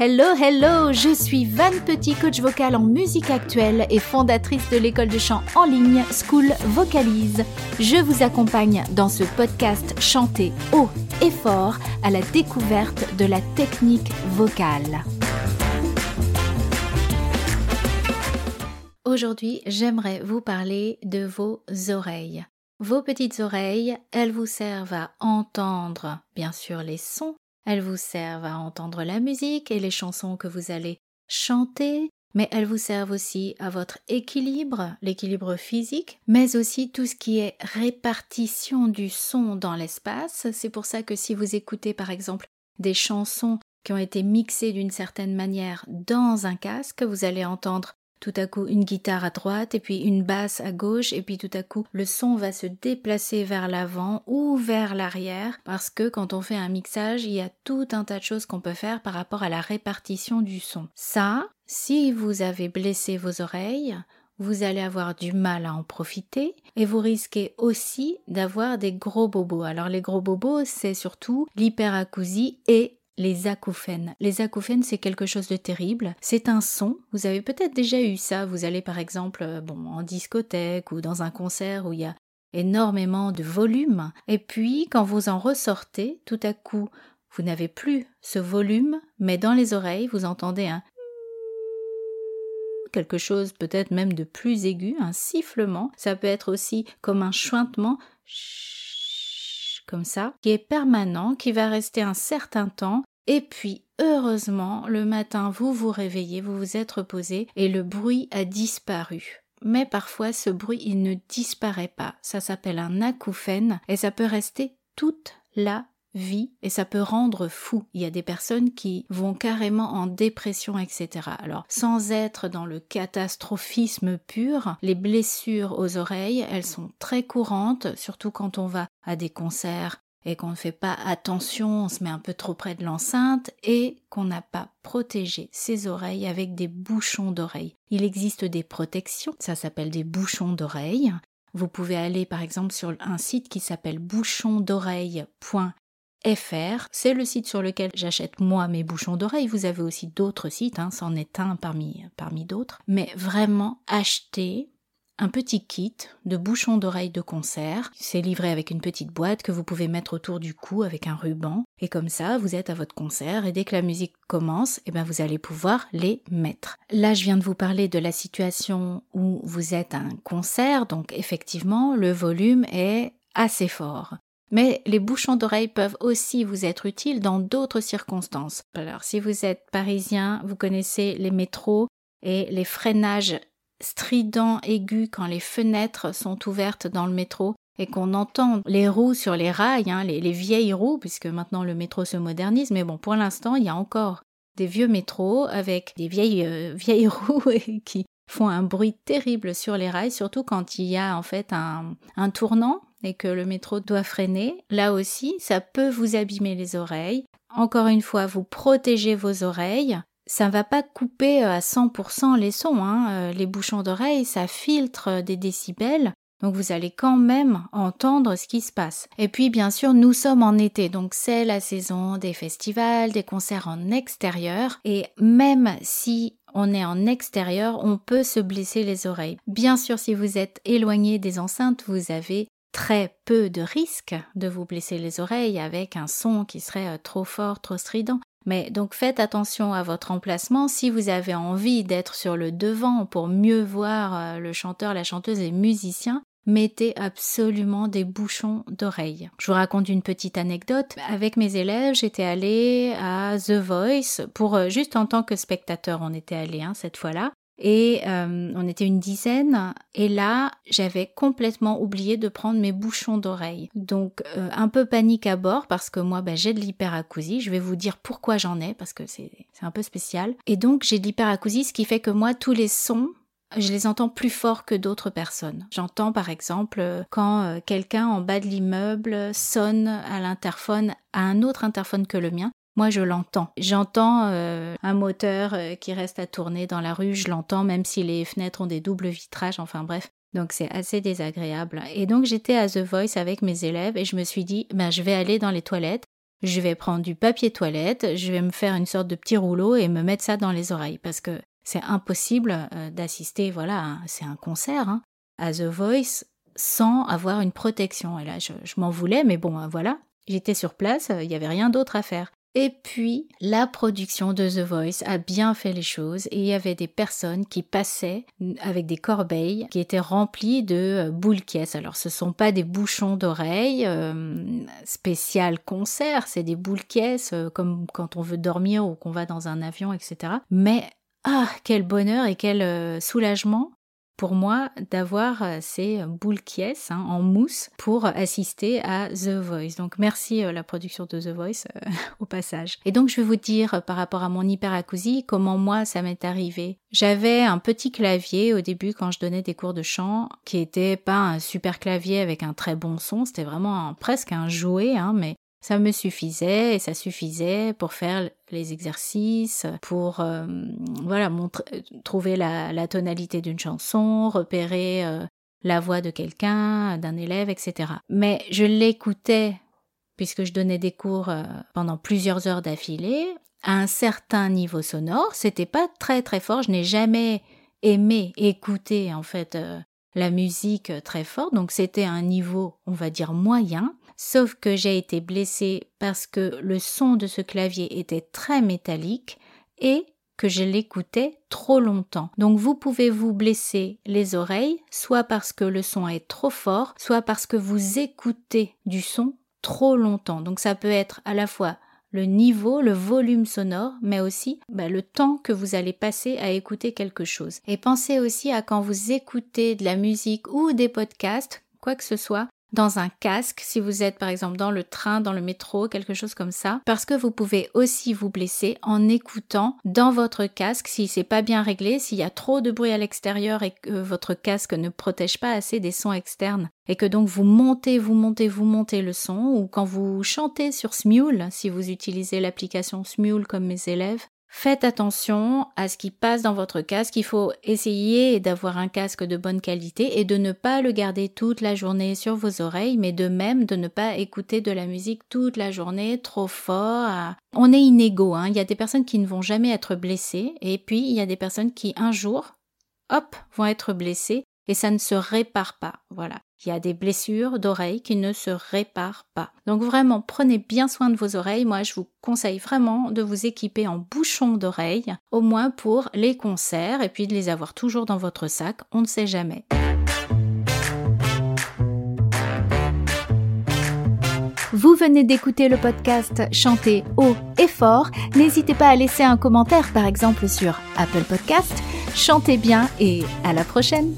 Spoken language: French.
Hello, hello, je suis Van Petit, coach vocal en musique actuelle et fondatrice de l'école de chant en ligne School Vocalise. Je vous accompagne dans ce podcast chanter haut et fort à la découverte de la technique vocale. Aujourd'hui, j'aimerais vous parler de vos oreilles. Vos petites oreilles, elles vous servent à entendre, bien sûr, les sons, elles vous servent à entendre la musique et les chansons que vous allez chanter, mais elles vous servent aussi à votre équilibre, l'équilibre physique, mais aussi tout ce qui est répartition du son dans l'espace. C'est pour ça que si vous écoutez par exemple des chansons qui ont été mixées d'une certaine manière dans un casque, vous allez entendre tout à coup une guitare à droite et puis une basse à gauche et puis tout à coup le son va se déplacer vers l'avant ou vers l'arrière parce que quand on fait un mixage il y a tout un tas de choses qu'on peut faire par rapport à la répartition du son. Ça, si vous avez blessé vos oreilles, vous allez avoir du mal à en profiter et vous risquez aussi d'avoir des gros bobos. Alors les gros bobos, c'est surtout l'hyperacousie et les acouphènes. Les acouphènes, c'est quelque chose de terrible. C'est un son. Vous avez peut-être déjà eu ça. Vous allez par exemple, euh, bon, en discothèque ou dans un concert où il y a énormément de volume. Et puis, quand vous en ressortez, tout à coup, vous n'avez plus ce volume, mais dans les oreilles, vous entendez un quelque chose peut-être même de plus aigu, un sifflement. Ça peut être aussi comme un chuintement comme ça, qui est permanent, qui va rester un certain temps, et puis heureusement, le matin, vous vous réveillez, vous vous êtes reposé, et le bruit a disparu. Mais parfois, ce bruit, il ne disparaît pas. Ça s'appelle un acouphène, et ça peut rester toute la vie et ça peut rendre fou. Il y a des personnes qui vont carrément en dépression, etc. Alors, sans être dans le catastrophisme pur, les blessures aux oreilles, elles sont très courantes, surtout quand on va à des concerts et qu'on ne fait pas attention, on se met un peu trop près de l'enceinte et qu'on n'a pas protégé ses oreilles avec des bouchons d'oreilles. Il existe des protections, ça s'appelle des bouchons d'oreilles. Vous pouvez aller par exemple sur un site qui s'appelle bouchondoreille.fr FR, c'est le site sur lequel j'achète moi mes bouchons d'oreilles. Vous avez aussi d'autres sites, hein, c'en est un parmi, parmi d'autres. Mais vraiment, achetez un petit kit de bouchons d'oreilles de concert. C'est livré avec une petite boîte que vous pouvez mettre autour du cou avec un ruban. Et comme ça, vous êtes à votre concert et dès que la musique commence, eh ben vous allez pouvoir les mettre. Là, je viens de vous parler de la situation où vous êtes à un concert, donc effectivement, le volume est assez fort. Mais les bouchons d'oreilles peuvent aussi vous être utiles dans d'autres circonstances. Alors si vous êtes parisien, vous connaissez les métros et les freinages stridents aigus quand les fenêtres sont ouvertes dans le métro et qu'on entend les roues sur les rails, hein, les, vieilles roues, puisque maintenant le métro se modernise, mais bon, pour l'instant, il y a encore des vieux métros avec des vieilles, euh, vieilles roues qui font un bruit terrible sur les rails, surtout quand il y a en fait un, un tournant et que le métro doit freiner, là aussi, ça peut vous abîmer les oreilles. Encore une fois, vous protégez vos oreilles. Ça va pas couper à 100% les sons. Hein. Euh, les bouchons d'oreilles, ça filtre des décibels. Donc vous allez quand même entendre ce qui se passe. Et puis bien sûr, nous sommes en été, donc c'est la saison des festivals, des concerts en extérieur. Et même si on est en extérieur, on peut se blesser les oreilles. Bien sûr, si vous êtes éloigné des enceintes, vous avez très peu de risques de vous blesser les oreilles avec un son qui serait euh, trop fort, trop strident. Mais donc faites attention à votre emplacement. Si vous avez envie d'être sur le devant pour mieux voir euh, le chanteur, la chanteuse et musicien, mettez absolument des bouchons d'oreilles. Je vous raconte une petite anecdote. Avec mes élèves, j'étais allée à The Voice pour euh, juste en tant que spectateur, on était allé hein, cette fois-là et euh, on était une dizaine et là j'avais complètement oublié de prendre mes bouchons d'oreille donc euh, un peu panique à bord parce que moi ben, j'ai de l'hyperacousie je vais vous dire pourquoi j'en ai parce que c'est un peu spécial et donc j'ai de l'hyperacousie ce qui fait que moi tous les sons je les entends plus fort que d'autres personnes. J'entends par exemple quand euh, quelqu'un en bas de l'immeuble sonne à l'interphone à un autre interphone que le mien. Moi, je l'entends. J'entends euh, un moteur euh, qui reste à tourner dans la rue, je l'entends même si les fenêtres ont des doubles vitrages, enfin bref. Donc c'est assez désagréable. Et donc j'étais à The Voice avec mes élèves et je me suis dit, ben, je vais aller dans les toilettes je vais prendre du papier toilette, je vais me faire une sorte de petit rouleau et me mettre ça dans les oreilles parce que c'est impossible euh, d'assister, voilà, c'est un concert, hein, à The Voice sans avoir une protection. Et là, je, je m'en voulais, mais bon, voilà, j'étais sur place, il n'y avait rien d'autre à faire. Et puis, la production de The Voice a bien fait les choses et il y avait des personnes qui passaient avec des corbeilles qui étaient remplies de euh, boules caisses. Alors, ce sont pas des bouchons d'oreilles euh, spécial concert, c'est des boules caisses euh, comme quand on veut dormir ou qu'on va dans un avion, etc. Mais ah, quel bonheur et quel soulagement pour moi d'avoir euh, ces boules qui hein, en mousse pour assister à The Voice. Donc merci euh, la production de The Voice euh, au passage. Et donc je vais vous dire par rapport à mon hyperacousie comment moi ça m'est arrivé. J'avais un petit clavier au début quand je donnais des cours de chant qui était pas un super clavier avec un très bon son, c'était vraiment presque un jouet, hein, mais ça me suffisait et ça suffisait pour faire les exercices, pour euh, voilà trouver la, tonalité d'une chanson, repérer euh, la voix de quelqu'un, d'un élève, etc. Mais je l'écoutais puisque je donnais des cours euh, pendant plusieurs heures d'affilée à un certain niveau sonore. C'était pas très très fort. Je n'ai jamais aimé écouter en fait la musique très fort, donc c'était un niveau, on va dire moyen. Sauf que j'ai été blessée parce que le son de ce clavier était très métallique et que je l'écoutais trop longtemps. Donc vous pouvez vous blesser les oreilles, soit parce que le son est trop fort, soit parce que vous écoutez du son trop longtemps. Donc ça peut être à la fois le niveau, le volume sonore, mais aussi bah, le temps que vous allez passer à écouter quelque chose. Et pensez aussi à quand vous écoutez de la musique ou des podcasts, quoi que ce soit, dans un casque, si vous êtes par exemple dans le train, dans le métro, quelque chose comme ça, parce que vous pouvez aussi vous blesser en écoutant dans votre casque si c'est pas bien réglé, s'il y a trop de bruit à l'extérieur et que votre casque ne protège pas assez des sons externes. Et que donc vous montez, vous montez, vous montez le son ou quand vous chantez sur Smule, si vous utilisez l'application Smule comme mes élèves, Faites attention à ce qui passe dans votre casque. Il faut essayer d'avoir un casque de bonne qualité et de ne pas le garder toute la journée sur vos oreilles, mais de même de ne pas écouter de la musique toute la journée trop fort. On est inégaux. Hein. Il y a des personnes qui ne vont jamais être blessées et puis il y a des personnes qui un jour, hop, vont être blessées et ça ne se répare pas. Voilà. Il y a des blessures d'oreilles qui ne se réparent pas. Donc vraiment, prenez bien soin de vos oreilles. Moi, je vous conseille vraiment de vous équiper en bouchons d'oreilles, au moins pour les concerts, et puis de les avoir toujours dans votre sac, on ne sait jamais. Vous venez d'écouter le podcast Chanter haut et fort. N'hésitez pas à laisser un commentaire, par exemple sur Apple Podcast. Chantez bien et à la prochaine.